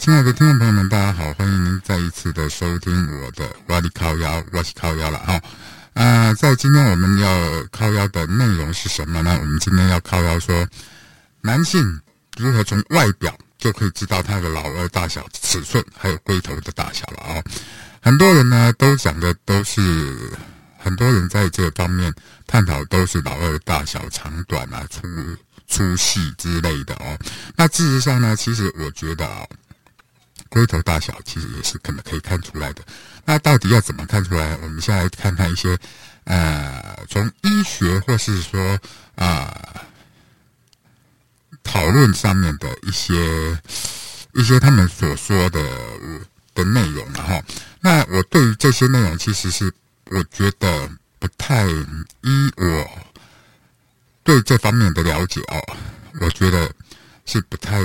亲爱的听众朋友们，大家好，欢迎您再一次的收听我的瓦力靠腰，我是靠腰了哈。啊，在今天我们要靠腰的内容是什么呢？我们今天要靠腰说，男性如何从外表就可以知道他的老二大小尺寸，还有龟头的大小了啊。很多人呢都讲的都是，很多人在这方面探讨都是老二大小长短啊、粗粗细之类的哦。那事实上呢，其实我觉得啊。龟头大小其实也是可能可以看出来的。那到底要怎么看出来？我们先来看看一些呃，从医学或是说啊讨论上面的一些一些他们所说的的内容哈。那我对于这些内容，其实是我觉得不太依我对这方面的了解哦，我觉得是不太。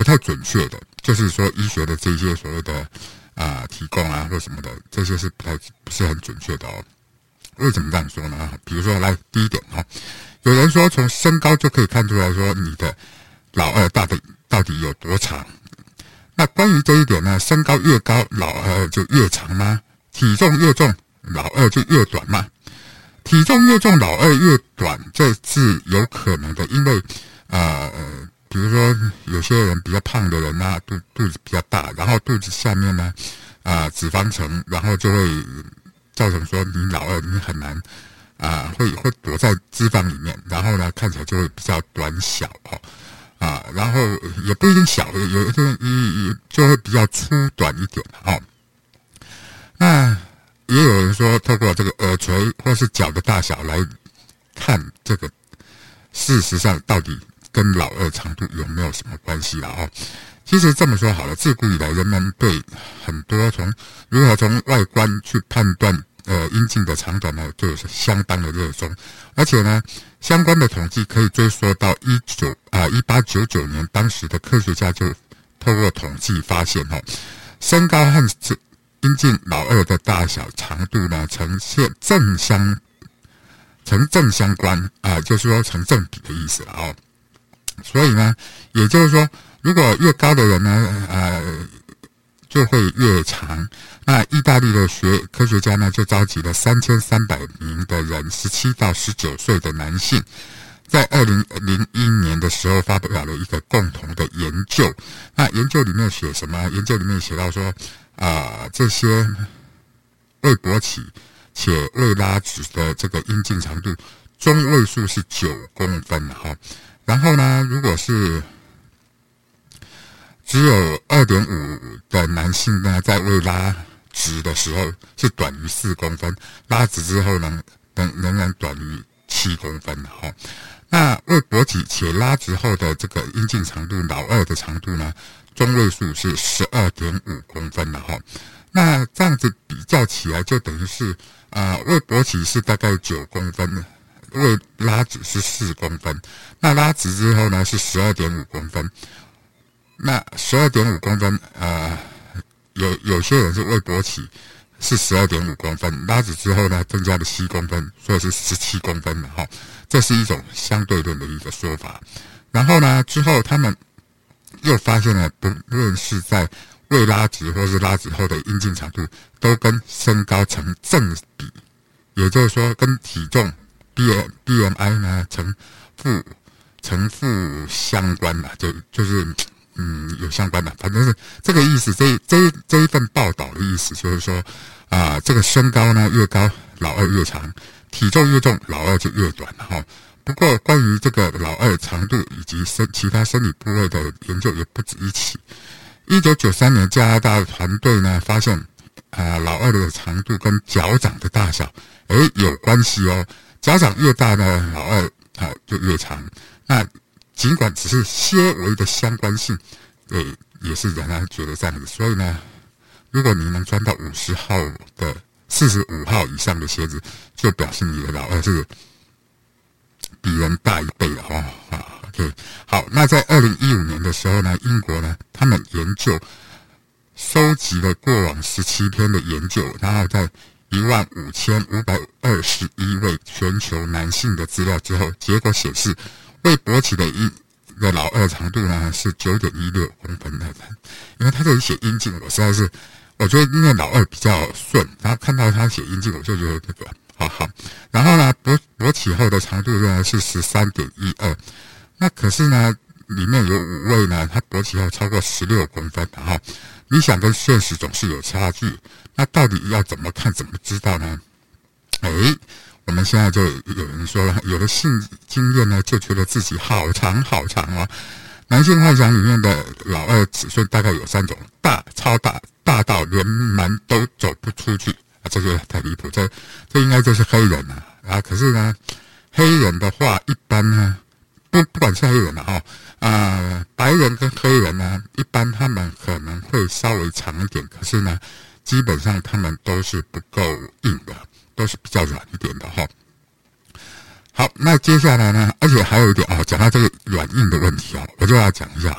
不太准确的，就是说医学的这些所谓的啊提供啊或什么的，这些是不太不是很准确的哦。为什么这样说呢？比如说，来第一点哈，有人说从身高就可以看出来说你的老二到底到底有多长。那关于这一点呢，身高越高，老二就越长吗？体重越重，老二就越短吗？体重越重，老二越短，这是有可能的，因为呃。比如说，有些人比较胖的人呢，肚肚子比较大，然后肚子下面呢，啊，脂肪层，然后就会造成说你老二你很难啊，会会躲在脂肪里面，然后呢，看起来就会比较短小哦，啊，然后也不一定小，有一些一就会比较粗短一点哦。那也有人说，透过这个耳垂或是脚的大小来看这个，事实上到底。跟老二长度有没有什么关系了哦？其实这么说好了，自古以来人们对很多从如何从外观去判断呃阴茎的长短呢，就是相当的热衷。而且呢，相关的统计可以追溯到一九啊一八九九年，当时的科学家就透过统计发现哈，身高和阴茎老二的大小长度呢呈现正相成正相关啊，就是说成正比的意思了哦。所以呢，也就是说，如果越高的人呢，呃，就会越长。那意大利的学科学家呢，就召集了三千三百名的人，十七到十九岁的男性，在二零零一年的时候发表了一个共同的研究。那研究里面写什么？研究里面写到说，啊，这些未勃起且未拉直的这个阴茎长度中位数是九公分哈。然后呢，如果是只有二点五的男性呢，在未拉直的时候是短于四公分，拉直之后呢，仍仍然短于七公分哈。那未勃起且拉直后的这个阴茎长度，老二的长度呢，中位数是十二点五公分了哈。那这样子比较起来，就等于是啊，未勃起是大概九公分。未拉直是四公分，那拉直之后呢是十二点五公分。那十二点五公分，呃，有有些人是未勃起是十二点五公分，拉直之后呢增加了七公分，所以是十七公分的哈。这是一种相对论的一个说法。然后呢之后他们又发现了，不论是在未拉直或是拉直后的阴茎长度，都跟身高成正比，也就是说跟体重。B B M I 呢，成负成负相关的，就就是嗯有相关的，反正是这个意思。这这这一份报道的意思就是说，啊，这个身高呢越高，老二越长；体重越重，老二就越短哈。不过，关于这个老二长度以及身其他生理部位的研究也不止一起。一九九三年，加拿大团队呢发现，啊，老二的长度跟脚掌的大小，诶有关系哦。脚掌越大呢，老二啊就越长。那尽管只是些微的相关性，诶，也是仍然觉得这样子。所以呢，如果你能穿到五十号的四十五号以上的鞋子，就表示你的老二是比人大一倍了哦。啊，OK，好。那在二零一五年的时候呢，英国呢，他们研究收集了过往十七篇的研究，然后在。一万五千五百二十一位全球男性的资料之后，结果显示，未勃起的阴的老二长度呢是九点一六公分的，因为他这里写阴茎，我实在是我觉得因为老二比较顺，然后看到他写阴茎，我就觉得这个好好。然后呢，勃勃起后的长度呢是十三点一二，那可是呢，里面有五位呢，他勃起后超过十六公分的哈。你想跟现实总是有差距，那到底要怎么看怎么知道呢？哎。我们现在就有人说了，有了性经验呢，就觉得自己好长好长哦。男性幻想里面的老二尺寸大概有三种：大、超大、大到连门都走不出去啊，这就太离谱。这这应该就是黑人了啊。可是呢，黑人的话一般呢，不不管是黑人了哈啊，白人跟黑人呢，一般他们可能会稍微长一点，可是呢，基本上他们都是不够硬的。都是比较软一点的哈。好，那接下来呢？而且还有一点啊，讲到这个软硬的问题啊，我就要讲一下。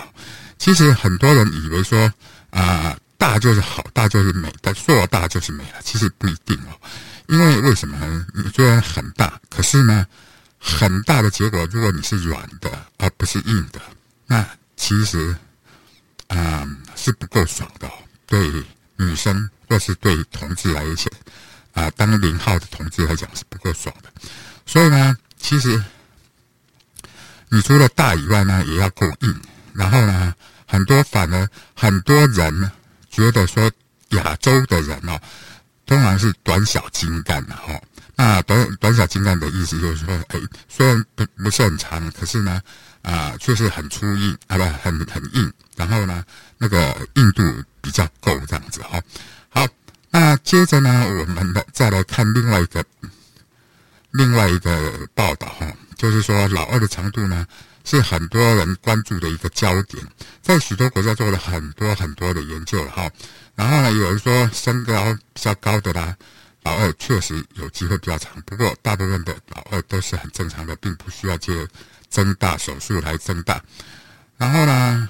其实很多人以为说啊，大就是好，大就是美，但硕大就是美了。其实不一定哦。因为为什么？你虽然很大，可是呢，很大的结果，如果你是软的而不是硬的，那其实啊是不够爽的。对女生或是对同志来讲。啊，当零号的同志来讲是不够爽的，所以呢，其实你除了大以外呢，也要够硬。然后呢，很多反而很多人觉得说亚洲的人哦，通常是短小精干的哈。那短短小精干的意思就是说，哎，虽然不不是很长，可是呢，啊，却是很粗硬啊，不，很很硬。然后呢，那个硬度比较够这样子哈。好。那接着呢，我们来再来看另外一个另外一个报道哈，就是说老二的长度呢是很多人关注的一个焦点，在许多国家做了很多很多的研究了哈。然后呢，有人说身高比较高的啦，老二确实有机会比较长，不过大部分的老二都是很正常的，并不需要做增大手术来增大。然后呢，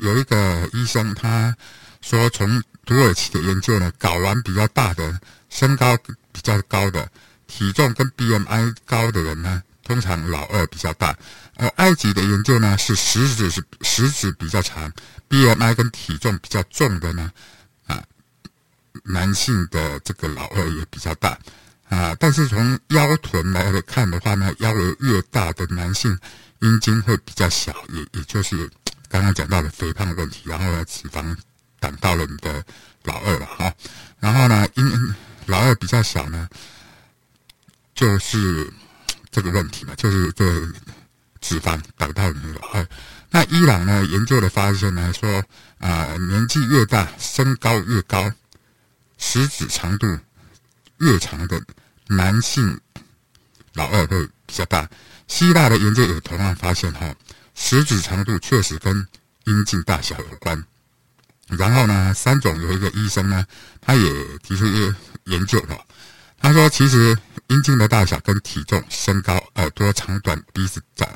有一个医生他说从土耳其的研究呢，睾丸比较大的、身高比较高的、体重跟 BMI 高的人呢，通常老二比较大。而埃及的研究呢，是食指是食指比较长，BMI 跟体重比较重的呢，啊，男性的这个老二也比较大啊。但是从腰臀来看的话呢，腰围越大的男性，阴茎会比较小，也也就是刚刚讲到的肥胖问题，然后呢，脂肪。挡到了你的老二了哈，然后呢，因老二比较小呢，就是这个问题嘛，就是这脂肪挡到你的老二。那伊朗呢研究的发现呢说啊，年纪越大，身高越高，食指长度越长的男性老二会比较大。希腊的研究也同样发现哈，食指长度确实跟阴茎大小有关。然后呢，三种有一个医生呢，他也提出一个研究了。他说，其实阴茎的大小跟体重、身高、耳朵长短、鼻子长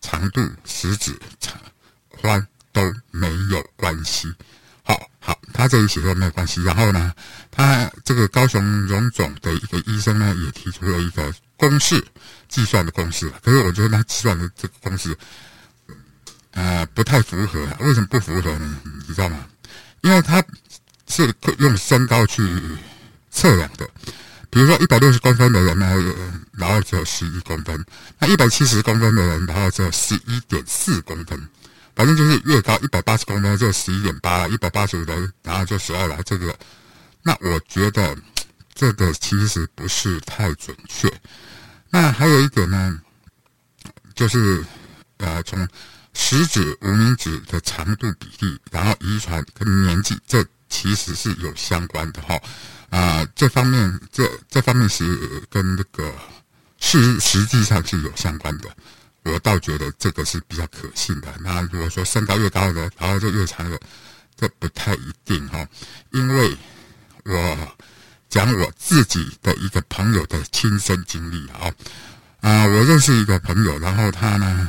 长度、食指长宽都没有关系。好好，他这里写说没有关系。然后呢，他这个高雄荣总的一个医生呢，也提出了一个公式，计算的公式。可是我觉得他计算的这个公式，呃，不太符合。为什么不符合呢？你知道吗？因为他是用身高去测量的，比如说一百六十公分的人呢，然后只有十一公分；那一百七十公分的人，然后只有十一点四公分。反正就是越高，一百八十公分就十一点八，一百八十五的然后就十二了。这个，那我觉得这个其实不是太准确。那还有一点呢，就是呃从。食指、无名指的长度比例，然后遗传跟年纪，这其实是有相关的哈。啊，这方面这这方面是跟那个是实际上是有相关的。我倒觉得这个是比较可信的。那如果说身高越高的，然后就越长的，这不太一定哈。因为我讲我自己的一个朋友的亲身经历啊，啊，我认识一个朋友，然后他呢。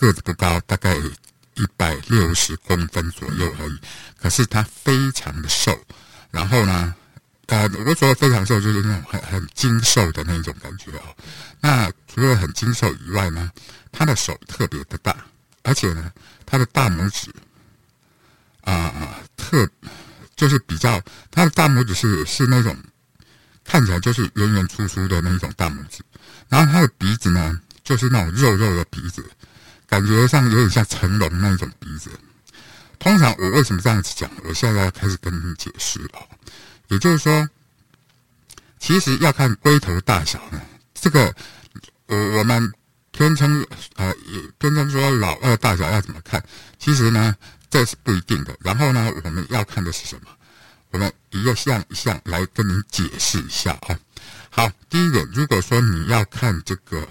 个子不高，大概一百六十公分左右而已。可是他非常的瘦，然后呢，呃，我所谓非常瘦就是那种很很精瘦的那种感觉哦。那除了很精瘦以外呢，他的手特别的大，而且呢，他的大拇指啊特就是比较，他的大拇指是是那种看起来就是圆圆粗粗的那种大拇指，然后他的鼻子呢，就是那种肉肉的鼻子，感觉上有点像成龙那种鼻子。通常我为什么这样子讲？我现在要开始跟你解释了。也就是说，其实要看龟头大小呢。这个，我我们偏称呃，偏称说老二大小要怎么看？其实呢，这是不一定的。然后呢，我们要看的是什么？我们一个项一项来跟您解释一下啊。好，第一点，如果说你要看这个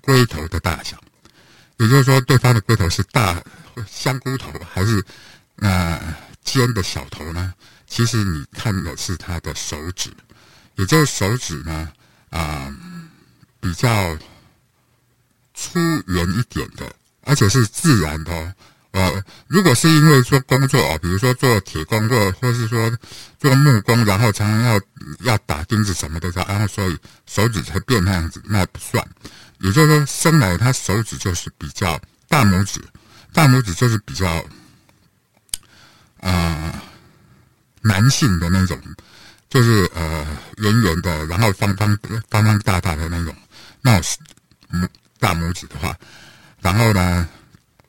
龟头的大小，也就是说，对方的个头是大香菇头还是呃尖的小头呢？其实你看的是他的手指，也就是手指呢，啊，比较粗圆一点的，而且是自然的。呃，如果是因为说工作哦，比如说做铁工或或是说做木工，然后常常要要打钉子什么的，然后所以手指才变那样子，那不算。也就是说，生来他手指就是比较大拇指，大拇指就是比较啊。男性的那种，就是呃圆圆的，然后方方方方大大的那种，那种拇大拇指的话，然后呢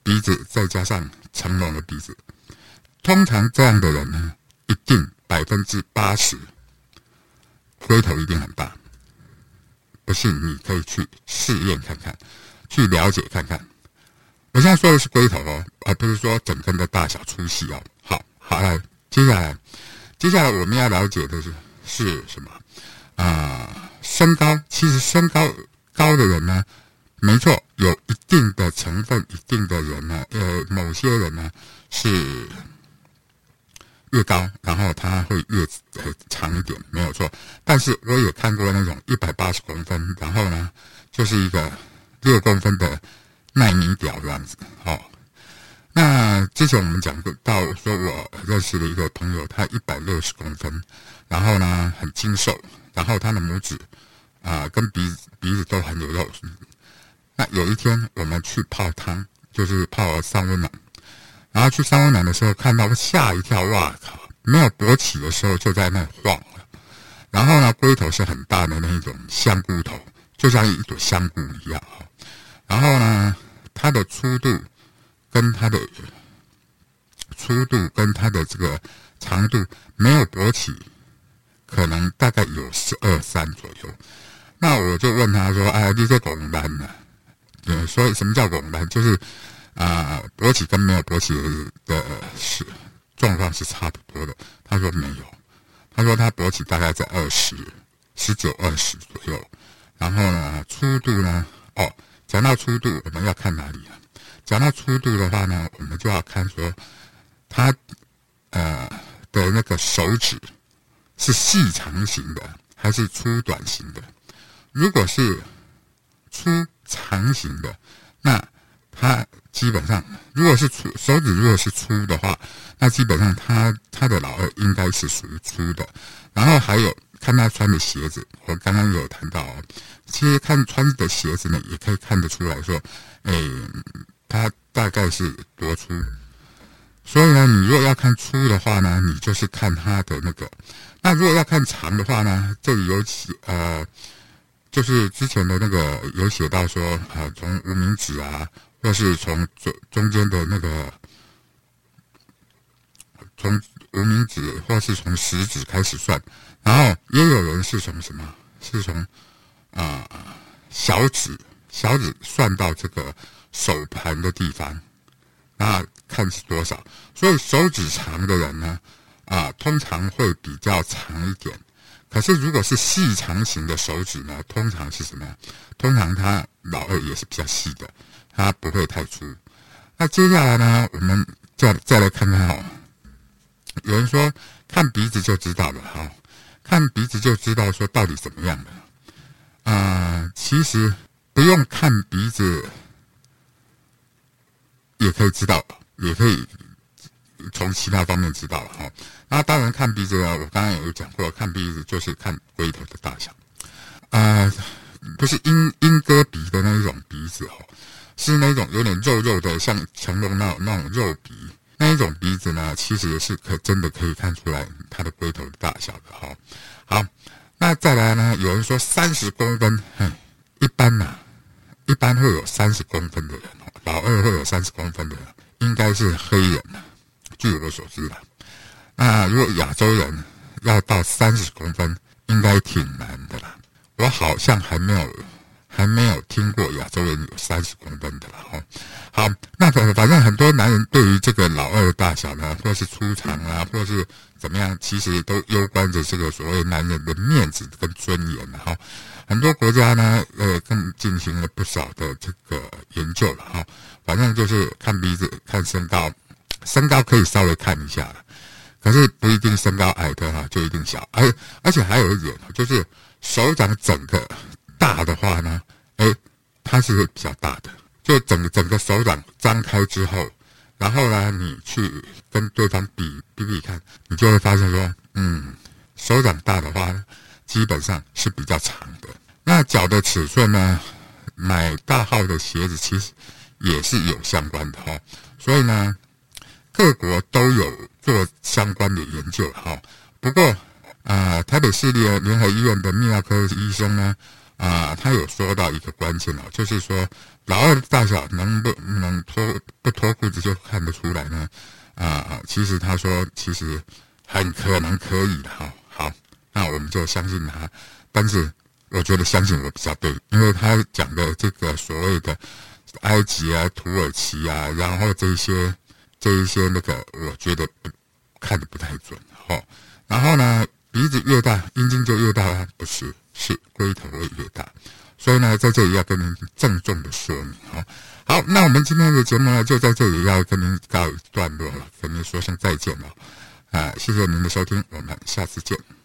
鼻子再加上成龙的鼻子，通常这样的人呢，一定百分之八十龟头一定很大。不信你可以去试验看看，去了解看看。我现在说的是龟头哦，而不是说整根的大小粗细哦。好，好来。接下来，接下来我们要了解的是是什么？啊，身高。其实身高高的人呢，没错，有一定的成分，一定的人呢，呃，某些人呢是越高，然后它会越呃长一点，没有错。但是我有看过那种一百八十公分，然后呢就是一个六公分的耐米表这样子，好。那之前我们讲过到说，我认识的一个朋友，他一百六十公分，然后呢很精瘦，然后他的拇指啊跟鼻子鼻子都很有肉。那有一天我们去泡汤，就是泡三温暖，然后去三温暖的时候，看到吓一跳，哇靠！没有勃起的时候就在那晃，然后呢龟头是很大的那一种香菇头，就像一朵香菇一样然后呢它的粗度。跟它的粗度跟它的这个长度没有勃起，可能大概有十二三左右。那我就问他说：“哎，你这拱单呢？呃，所以什么叫拱单？就是啊，勃起跟没有勃起的是状况是差不多的。”他说没有，他说他勃起大概在二十十九二十左右。然后呢，粗度呢？哦，讲到粗度，我们要看哪里啊？讲到粗度的话呢，我们就要看说，他呃的那个手指是细长型的还是粗短型的。如果是粗长型的，那他基本上如果是粗手指如果是粗的话，那基本上他他的老二应该是属于粗的。然后还有看他穿的鞋子，我刚刚有谈到，其实看穿的鞋子呢，也可以看得出来说，哎。他大概是多粗，所以呢，你如果要看粗的话呢，你就是看他的那个；那如果要看长的话呢，这里有写呃，就是之前的那个有写到说，呃，从无名指啊，或是从中中间的那个，从无名指或是从食指开始算，然后也有人是从什么？是从啊小指小指算到这个。手盘的地方，那看是多少。所以手指长的人呢，啊，通常会比较长一点。可是如果是细长型的手指呢，通常是什么？通常他老二也是比较细的，他不会太粗。那接下来呢，我们再再来看看哦。有人说看鼻子就知道了哈，看鼻子就知道说到底怎么样了。啊，其实不用看鼻子。也可以知道，也可以从其他方面知道了哈。那当然看鼻子啊，我刚刚有讲过，看鼻子就是看龟头的大小，啊，不是鹰鹰哥鼻的那一种鼻子哦，是那种有点肉肉的，像成龙那那种肉鼻那一种鼻子呢，其实是可真的可以看出来它的龟头的大小的哈。好，那再来呢，有人说三十公分，哼，一般呢，一般会有三十公分的人，老二会有三十公分的人，应该是黑人据我所知的。那如果亚洲人要到三十公分，应该挺难的啦。我好像还没有还没有听过亚洲人有三十公分的了哈。好，那反反正很多男人对于这个老二的大小呢，或是出场啊，或是怎么样，其实都攸关着这个所谓男人的面子跟尊严哈。很多国家呢，呃，更进行了不少的这个研究了哈。反正就是看鼻子、看身高，身高可以稍微看一下了。可是不一定身高矮的哈就一定小，而而且还有一点就是手掌整个大的话呢，哎，它是比较大的。就整整个手掌张开之后，然后呢，你去跟对方比比比看，你就会发现说，嗯，手掌大的话，基本上是比较长的。那脚的尺寸呢，买大号的鞋子其实也是有相关的哈。所以呢。各国都有做相关的研究哈，不过啊，台北市立联合医院的泌尿科医生呢，啊，他有说到一个关键哦，就是说老二的大小能不能脱不脱裤子就看得出来呢？啊，其实他说其实很可能可以的哈。好，那我们就相信他，但是我觉得相信我比较对，因为他讲的这个所谓的埃及啊、土耳其啊，然后这些。这一些那个，我觉得不看的不太准，哈。然后呢，鼻子越大，阴茎就越大，不是，是龟头会越大。所以呢，在这里要跟您郑重的说明，哈。好，那我们今天的节目呢，就在这里要跟您告一段落了，跟您说声再见了，啊，谢谢您的收听，我们下次见。